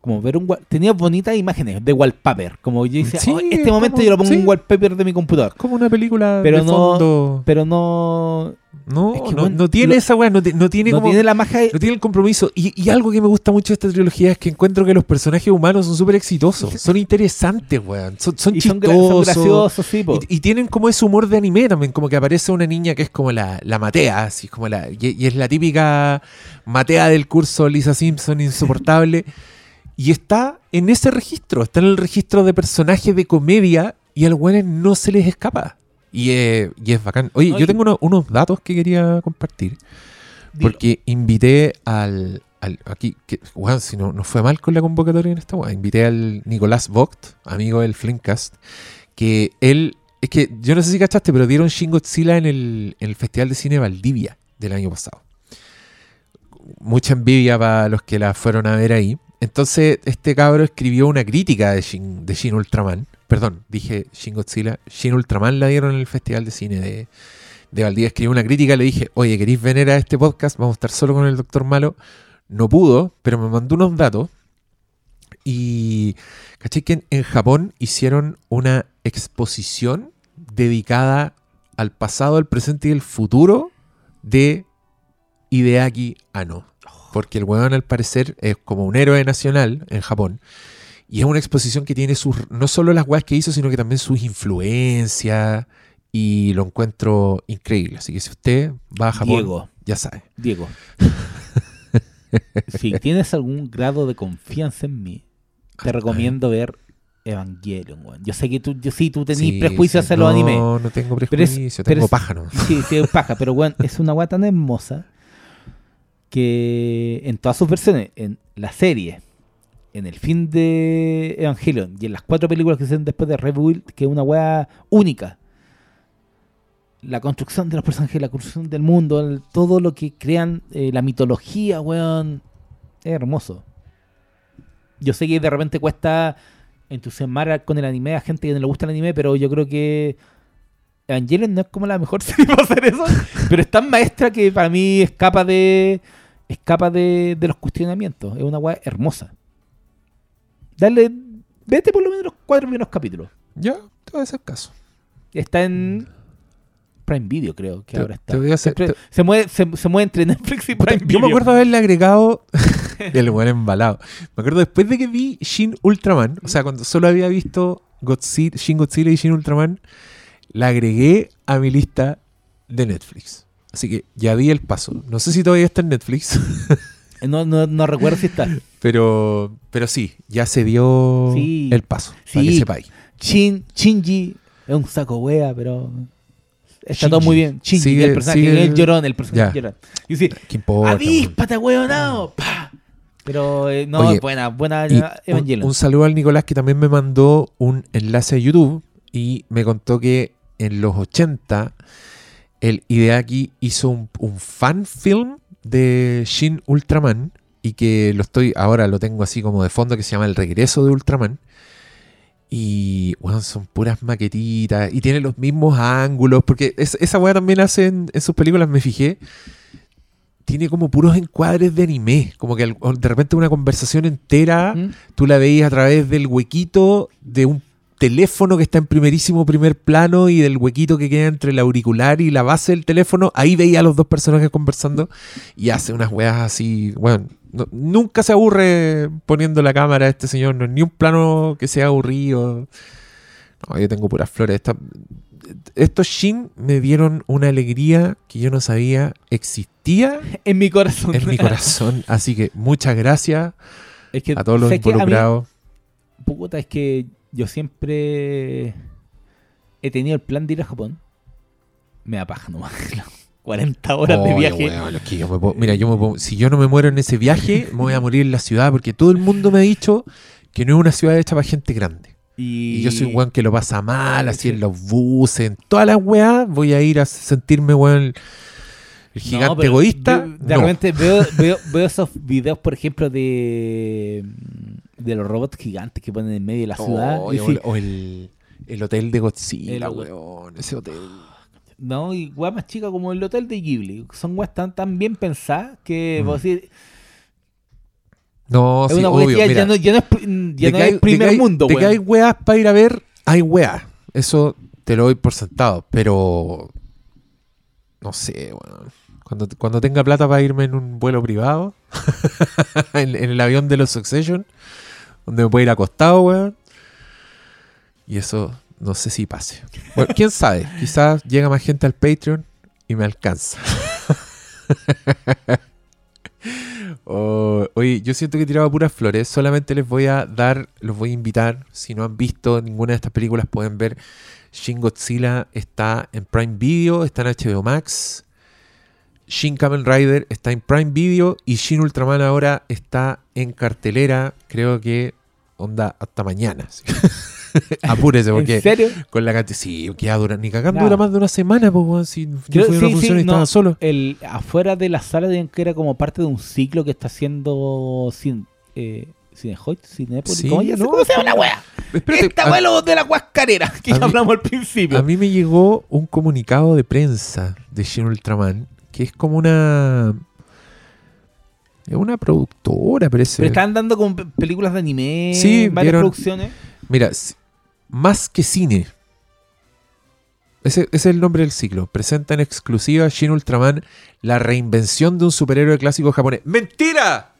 como ver un. Tenía bonitas imágenes de wallpaper. Como yo decía, Sí, "Oh, este momento yo lo pongo en sí. un wallpaper de mi computador. como una película Pero de no- fondo. Pero no. No, es que, no, bueno, no tiene lo- esa weá, no, no tiene no como. tiene la magia. No tiene el compromiso. Y, y algo que me gusta mucho de esta trilogía es que encuentro que los personajes humanos son súper exitosos. Son interesantes, weón. Son, son y chistosos. son graciosos, sí, po. Y, y tienen como ese humor de anime también, como que aparece una niña que es como la, la Matea, así como la, y, y es la típica Matea del curso Lisa Simpson insoportable. y está en ese registro, está en el registro de personajes de comedia y a los güeyes no se les escapa. Y, es- y es bacán. Oye, yo tengo uno- unos datos que quería compartir. Dilo. Porque invité al. al- aquí, que, weón, si no, no fue mal con la convocatoria en esta weá. Invité al Nicolás Vogt, amigo del Flimcast, que él. Es que yo no sé si cachaste, pero dieron Shin Godzilla en el, en el Festival de Cine Valdivia del año pasado. Mucha envidia para los que la fueron a ver ahí. Entonces, este cabro escribió una crítica de Shin, Ultraman. Perdón, dije Shin Godzilla. Shin Ultraman la dieron en el Festival de Cine de, de Valdivia. Escribió una crítica, le dije, oye, ¿queréis venir a este podcast? Vamos a estar solo con el Doctor Malo. No pudo, pero me mandó unos datos. Y caché que en, en Japón hicieron una exposición dedicada al pasado, al presente y el futuro de Hideaki Anno. Porque el weón al parecer es como un héroe nacional en Japón. Y es una exposición que tiene sus, no solo las weas que hizo, sino que también sus influencias. Y lo encuentro increíble. Así que si usted va a Japón, Diego, ya sabe. Diego. si tienes algún grado de confianza en mí, te recomiendo ver Evangelion, weón. Yo sé que tú, yo sí, tú tenés Sí, prejuicios sí. hacia los no, animes. No tengo Pero es- prejuicio, pero tengo pájaro. Sí, sí, paja, pero weón, es una weá tan hermosa que en todas sus versiones, en la serie, en el fin de Evangelion y en las cuatro películas que se hacen después de Rebuild, que es una weá única. La construcción de los personajes, la construcción del mundo, todo lo que crean, eh, la mitología, weón, es hermoso. Yo sé que de repente cuesta entusiasmar con el anime a gente que no le gusta el anime, pero yo creo que Evangelion no es como la mejor serie para hacer eso, pero es tan maestra que para mí escapa de escapa de, de los cuestionamientos. Es una weá hermosa. Dale, vete por lo menos los cuatro primeros capítulos. Ya, te voy a hacer caso. Está en Prime Video, creo que Te- ahora está. te voy a hacer- te- se, mueve, se, se mueve entre Netflix y Prime Yo Video. me acuerdo haberle agregado el buen embalado. Me acuerdo después de que vi Shin Ultraman, o sea, cuando solo había visto Godzilla, Shin Godzilla y Shin Ultraman, la agregué a mi lista de Netflix. Así que ya di el paso. No sé si todavía está en Netflix, No, no, no recuerdo si está. pero, pero sí, ya se dio Sí. el paso. Para Sí. que sepáis. Shin, Shinji es un saco wea, pero está Shinji. todo muy bien. Shinji, Sigue- el personaje, sigue el llorón, el personaje llorón. Y sí, ¿Qué importa? weón? avíspate, weonado. Pa. Pero eh, no, Oye, buena, buena Y un, Evangelion. un saludo al Nicolás que también me mandó un enlace a YouTube y me contó que en los 80 el Hideaki hizo un, un fan film de Shin Ultraman y que lo estoy ahora lo tengo así como de fondo que se llama El regreso de Ultraman. Y bueno, son puras maquetitas y tiene los mismos ángulos porque es- esa weá también hace en, en sus películas, me fijé. Tiene como puros encuadres de anime, como que de repente una conversación entera ¿Mm? tú la veías a través del huequito de un teléfono que está en primerísimo primer plano y del huequito que queda entre el auricular y la base del teléfono. Ahí veía a los dos personajes conversando y hace unas weas así. Bueno, no- nunca se aburre poniendo la cámara a este señor, no es ni un plano que sea aburrido. No, yo tengo puras flores. Esta- estos Shin me dieron una alegría que yo no sabía existía En mi corazón. en mi corazón. Así que muchas gracias Es que, a todos los. A mí- involucrados. puta, es que yo siempre he tenido el plan de ir a Japón. Me da paja nomás. 40 horas de viaje. weón, es que yo me puedo- mira, yo me puedo- si yo no me muero en ese viaje, me voy a morir en la ciudad porque todo el mundo me ha dicho que no es una ciudad hecha para gente grande. Y, Y yo soy un weón que lo pasa mal, así Sí. en los buses, en todas las weas, voy a ir a sentirme weón el gigante No, egoísta. yo de no. repente veo, veo, veo esos videos, por ejemplo, de, de los robots gigantes que ponen en medio de la ciudad. Oh, y o, sí, o el, el hotel de Godzilla, El- weón, ese hotel. no, y weas más chicas como el hotel de Ghibli. Son weas tan, tan bien pensadas que Mm. vos decís, No, es sí, una obvio, ya, mira. ya no, ya no es, ya de no es de primer hay- mundo, De que hay weas para ir a ver, hay weas. Eso te lo doy por sentado. Pero. No sé, weón. Cuando, cuando tenga plata para irme en un vuelo privado, en, en el avión de los Succession, donde me puedo ir acostado, weón. Y eso no sé si pase. Bueno, quién sabe, quizás llega más gente al Patreon y me alcanza. Oh, oye, yo siento que he tirado puras flores. Solamente les voy a dar, los voy a invitar. Si no han visto ninguna de estas películas, pueden ver Shin Godzilla está en Prime Video, está en HBO Max. Shin Kamen Rider está en Prime Video y Shin Ultraman ahora está en cartelera. Creo que onda hasta mañana. Apúrese ¿En porque serio? con la cantidad. Sí, queda dura, ni cagando dura más de una semana, pues, si yo fui a una sí, función sí, y estaba no. solo. El, afuera de la sala de que era como parte de un ciclo que está haciendo sin, eh, Cinehoid, Cinépolis, Sí, ¿cómo, no, cómo se llama la sí. wea? Espérate, Esta wea de la guascarera que ya mí- hablamos al principio. A mí me llegó un comunicado de prensa de Shin Ultraman, que es como una. Es una productora, parece. Pero están dando como pe- películas de anime, Sí, varias vieron- producciones. Mira, más que cine. Ese, ese es el nombre del ciclo. Presenta en exclusiva Shin Ultraman, la reinvención de un superhéroe clásico japonés. ¡Mentira!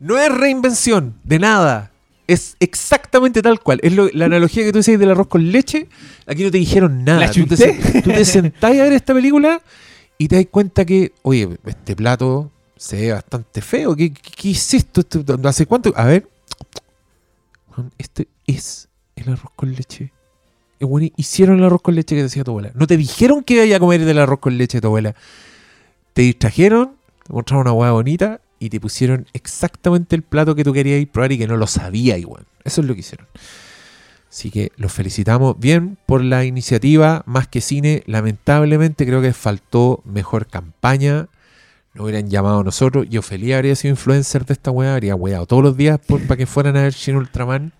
No es reinvención, de nada. Es exactamente tal cual. Es lo- la analogía que tú decías del arroz con leche. Aquí no te dijeron nada. ¿La tú, te, tú te sentás a ver esta película y te das cuenta que, oye, este plato se ve bastante feo. ¿Qué, qué, qué es esto? Esto- ¿Hace cuánto? A ver. Este es el arroz con leche. Bueno, hicieron el arroz con leche que decía tu abuela. No te dijeron que vaya a comer del arroz con leche de tu abuela. Te distrajeron, te mostraron una hueá bonita y te pusieron exactamente el plato que tú querías probar y que no lo sabía igual. Eso es lo que hicieron. Así que los felicitamos bien por la iniciativa, más que cine. Lamentablemente creo que faltó mejor campaña. No hubieran llamado a nosotros. Yo feliz habría sido influencer de esta weá. Habría weado todos los días por- para que fueran a ver Shin Ultraman.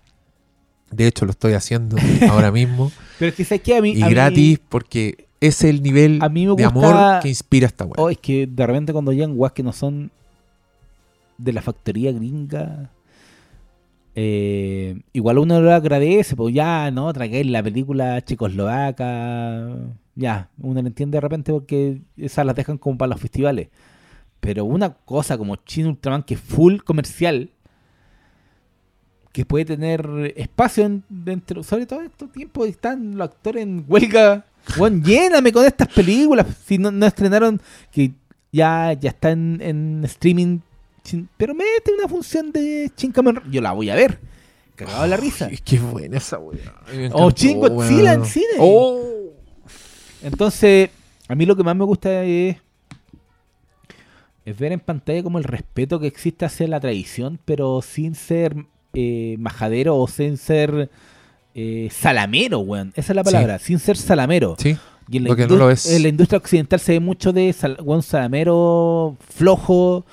De hecho, lo estoy haciendo ahora mismo. Pero es que que a mí. y a mí- gratis porque es el nivel A mí me de amor que inspira esta weá. Oh, es que de repente cuando llegan guas que no son de la factoría gringa, eh, igual uno lo agradece, pues ya, ¿no? Tragué la película checoslovaca, ya, uno lo entiende de repente porque esas las dejan como para los festivales. Pero una cosa como Chin Ultraman que es full comercial, que puede tener espacio en- dentro, sobre todo en estos tiempos están los actores en huelga. Juan, lléname con estas películas. Si no, no estrenaron, que ya, ya está en, en streaming. Chin- Pero mete una función de Shin Kamen Rider. Yo la voy a ver. Cagado de la risa. Qué buena esa weá. O Shin Godzilla en cine. Oh. Entonces, a mí lo que más me gusta es es ver en pantalla como el respeto que existe hacia la tradición, pero sin ser eh, majadero o sin ser eh, salamero, weón. Esa es la Sí. palabra, sin ser salamero. Sí, Y en la, no lo es. en la industria occidental se ve mucho de sal- weón salamero flojo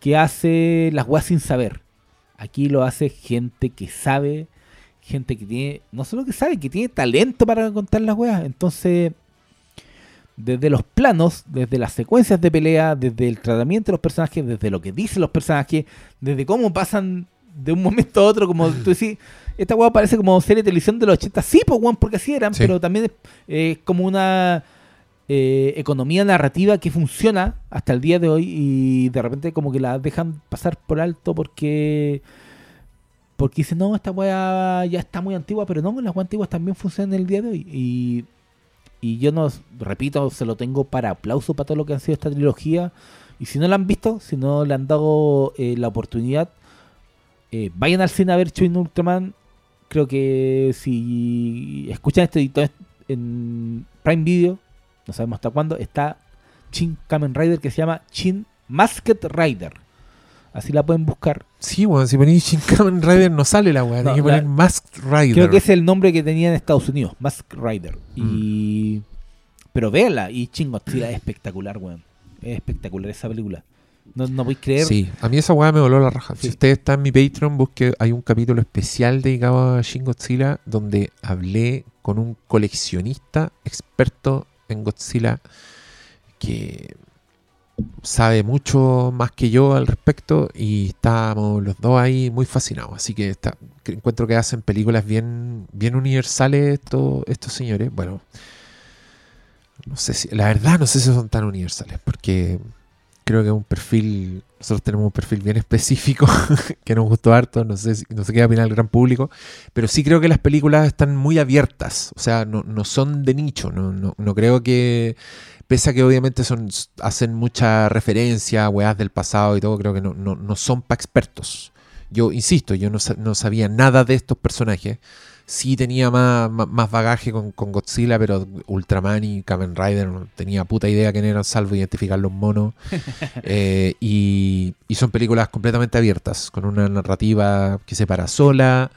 que hace las weas sin saber. Aquí lo hace gente que sabe, gente que tiene, no solo que sabe, que tiene talento para contar las weas. Entonces, desde los planos, desde las secuencias de pelea, desde el tratamiento de los personajes, desde lo que dicen los personajes, desde cómo pasan de un momento a otro, como tú decís, esta weá parece como serie de televisión de los 80, sí, pues weón, porque así eran, Sí. pero también es eh, como una eh, economía narrativa que funciona hasta el día de hoy y de repente como que la dejan pasar por alto porque porque dicen, no, esta weá ya está muy antigua, pero no, las weas antiguas también funcionan el día de hoy. Y, y yo no, repito, se lo tengo para aplauso para todo lo que han sido esta trilogía. Y si no la han visto, si no le han dado eh, la oportunidad, eh, vayan al cine a ver Shin Ultraman. Creo que si escuchan este editor en Prime Video, no sabemos hasta cuándo, está Shin Kamen Rider que se llama Shin Masked Rider. Así la pueden buscar. sí, weón. Si ponéis Shin Kamen Rider no sale la weá. No, Hay que la- poner Masked Rider. Creo que es el nombre que tenía en Estados Unidos, Mask Rider. Y... Pero véala, y Shin Godzilla es espectacular, weón. Es espectacular esa película. No, no podéis creer. Sí, a mí esa weá me voló la raja. Sí. Si usted está en mi Patreon, busque, hay un capítulo especial dedicado a Shin Godzilla donde hablé con un coleccionista experto en Godzilla que sabe mucho más que yo al respecto y estábamos los dos ahí muy fascinados. Así que está, encuentro que hacen películas bien, bien universales estos, estos señores. Bueno, no sé si, la verdad no sé si son tan universales porque creo que es un perfil, nosotros tenemos un perfil bien específico que nos gustó harto, no sé, no sé qué opina el gran público, pero sí creo que las películas están muy abiertas, o sea, no, no son de nicho, no, no, no creo que, pese a que obviamente son, hacen mucha referencia a weas del pasado y todo, creo que no, no, no son para expertos. Yo insisto, yo no, no sabía nada de estos personajes. Sí tenía más, más, más bagaje con, con Godzilla, pero Ultraman y Kamen Rider no tenía puta idea quién eran, salvo identificar los monos. Eh, y, y son películas completamente abiertas, con una narrativa que se para sola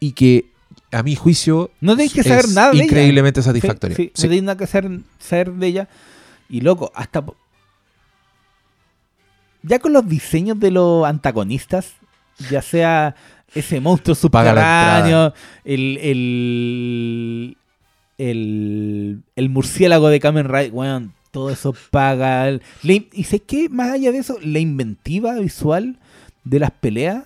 y que, a mi juicio, No tenéis que saber nada de increíblemente satisfactoria. sí, Sí. No tenéis nada que saber, saber de ella. Y loco, hasta. Ya con los diseños de los antagonistas, ya sea ese monstruo subterráneo, el, el, el, el murciélago de Kamen Rider, weón, todo eso paga. y sé que más allá de eso, la inventiva visual de las peleas,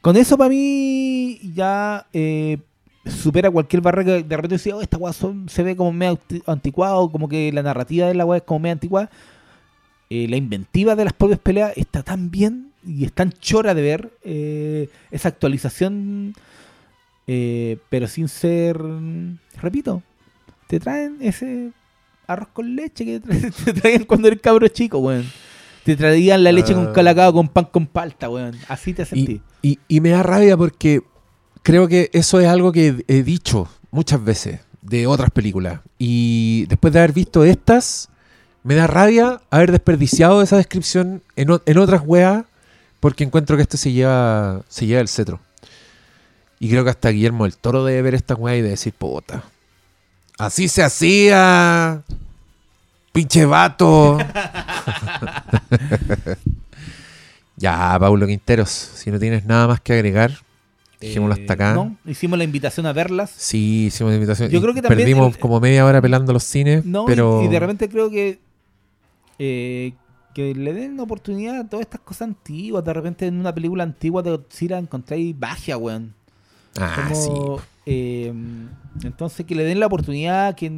con eso para mí ya eh, supera cualquier barra que de repente decía, oh, esta weá se ve como medio anti- anticuado, como que la narrativa de la weá es como medio anticuada. Eh, la inventiva de las propias peleas está tan bien y es tan chora de ver eh, esa actualización, eh, pero sin ser, repito, te traen ese arroz con leche que te, tra- te traían cuando eres cabro chico, weón. Te traían la leche con Ah. calacao con pan con palta, weón. Así te sentí. Y, y- y me da rabia porque creo que eso es algo que he dicho muchas veces de otras películas. Y después de haber visto estas, me da rabia haber desperdiciado esa descripción en, en otras weas porque encuentro que este se lleva, se lleva el cetro. Y creo que hasta Guillermo del Toro debe ver esta wea y de decir, puta, así se hacía. Pinche vato. ya, Paulo Quinteros, si no tienes nada más que agregar, dejémoslo hasta acá. Eh, No, hicimos la invitación a verlas. Sí, hicimos la invitación. Yo y creo que también Perdimos el- como media hora pelando los cines, No, y- pero... y, de repente creo que eh, que le den una oportunidad a todas estas cosas antiguas. De repente en una película antigua de Godzilla encontráis magia, weón. Ah, Como, sí. eh, entonces que le den la oportunidad que,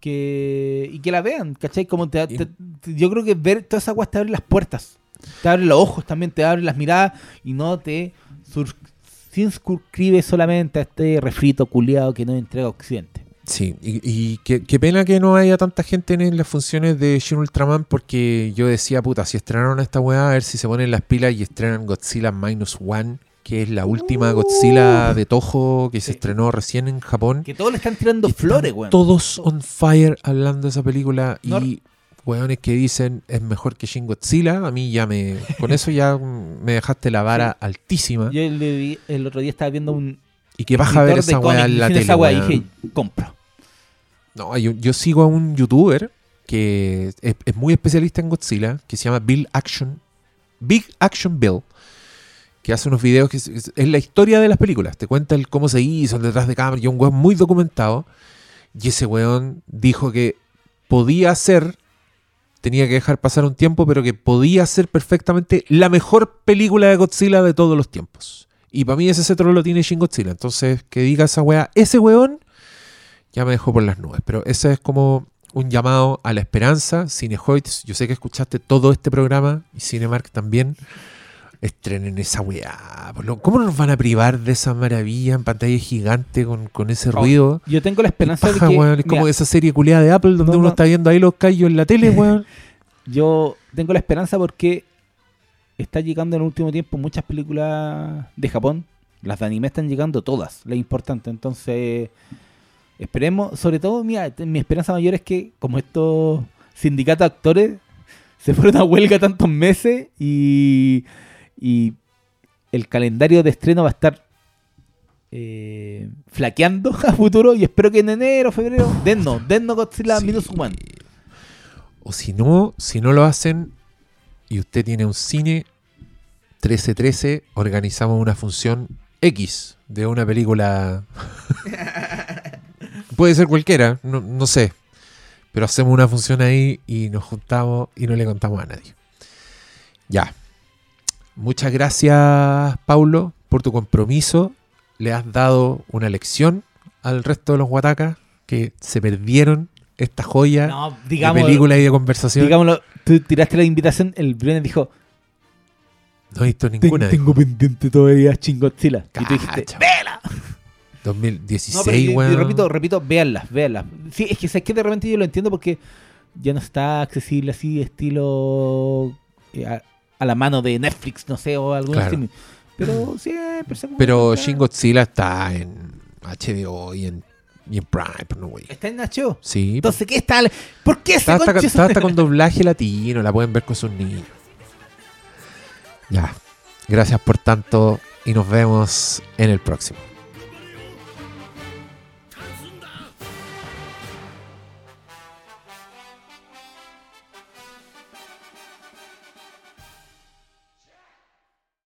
que y que la vean, ¿cachai? Como te, te- te- yo creo que ver toda esa weá te abre las puertas, te abre los ojos también, te abre las miradas y no te circunscribe solamente a este refrito culiado que no entrega Occidente. Sí, y, y qué, qué pena que no haya tanta gente en las funciones de Shin Ultraman porque yo decía, puta, si estrenaron esta weá, a ver si se ponen las pilas y estrenan Godzilla Minus One, que es la última Godzilla de Toho que se estrenó recién en Japón. Que todos le están tirando Y flores, están weón. Todos on fire hablando de esa película No- y hueones que dicen es mejor que Shin Godzilla, a mí ya me. Con eso ya me dejaste la vara altísima. Yo el- el otro día estaba viendo un. Y que vas a ver esa weá en la tele. esa weá, dije, compro. No, yo, yo sigo a un youtuber que es, es muy especialista en Godzilla, que se llama Bill Action. Big Action Bill. Que hace unos videos que es, es- es la historia de las películas. Te cuenta el cómo se hizo, el detrás de cámara. Y un weón muy documentado. Y ese weón dijo que podía ser, tenía que dejar pasar un tiempo, pero que podía ser perfectamente la mejor película de Godzilla de todos los tiempos. Y para mí ese cetro lo tiene Shin Godzilla. Entonces, que diga esa weá, ese weón ya me dejó por las nubes. Pero ese es como un llamado a la esperanza. Cinehoids, yo sé que escuchaste todo este programa y Cinemark también. Estrenen esa weá. lo- ¿Cómo nos van a privar de esa maravilla en pantalla gigante con, con ese Oh, ruido? Yo tengo la esperanza Paja, de que. weón, es como esa serie culiada de Apple donde No, uno no. está viendo ahí los callos en la tele, weón. Yo tengo la esperanza porque está llegando en el último tiempo muchas películas de Japón. Las de anime están llegando todas, la importante. Entonces, esperemos, sobre todo, mira, mi esperanza mayor es que como estos sindicatos de actores se fueron a huelga tantos meses y, y el calendario de estreno va a estar eh, flaqueando a futuro y espero que en enero, febrero, dennos, dennos Godzilla Sí. Minus One. O si no, si no lo hacen y usted tiene un cine 1313, organizamos una función X de una película. Puede ser cualquiera, no, no sé. Pero hacemos una función ahí y nos juntamos y no le contamos a nadie. Ya. Muchas gracias, Paulo, por tu compromiso. Le has dado una lección al resto de los guatacas que se perdieron esta joya No, de película y de conversación. digámoslo, tú tiraste la invitación, el Briones dijo, no he visto "Ten- ninguna. tengo pendiente todavía Chingotzilla. Y tú dijiste, ¡vela! 2016, No, weón. repito, repito, véanlas, véanlas. Sí, es que, es que de repente yo lo entiendo porque ya no está accesible así, estilo eh, a, a la mano de Netflix, no sé, o algún Claro. streaming. Pero siempre se puede Pero. Shin Godzilla está en HBO y en, y en Prime, pero no, güey. Está en Nacho. Sí, Entonces, ¿qué está? ¿Por qué está hasta, conche está hasta con doblaje latino, la pueden ver con sus niños. Ya. Gracias por tanto y nos vemos en el próximo.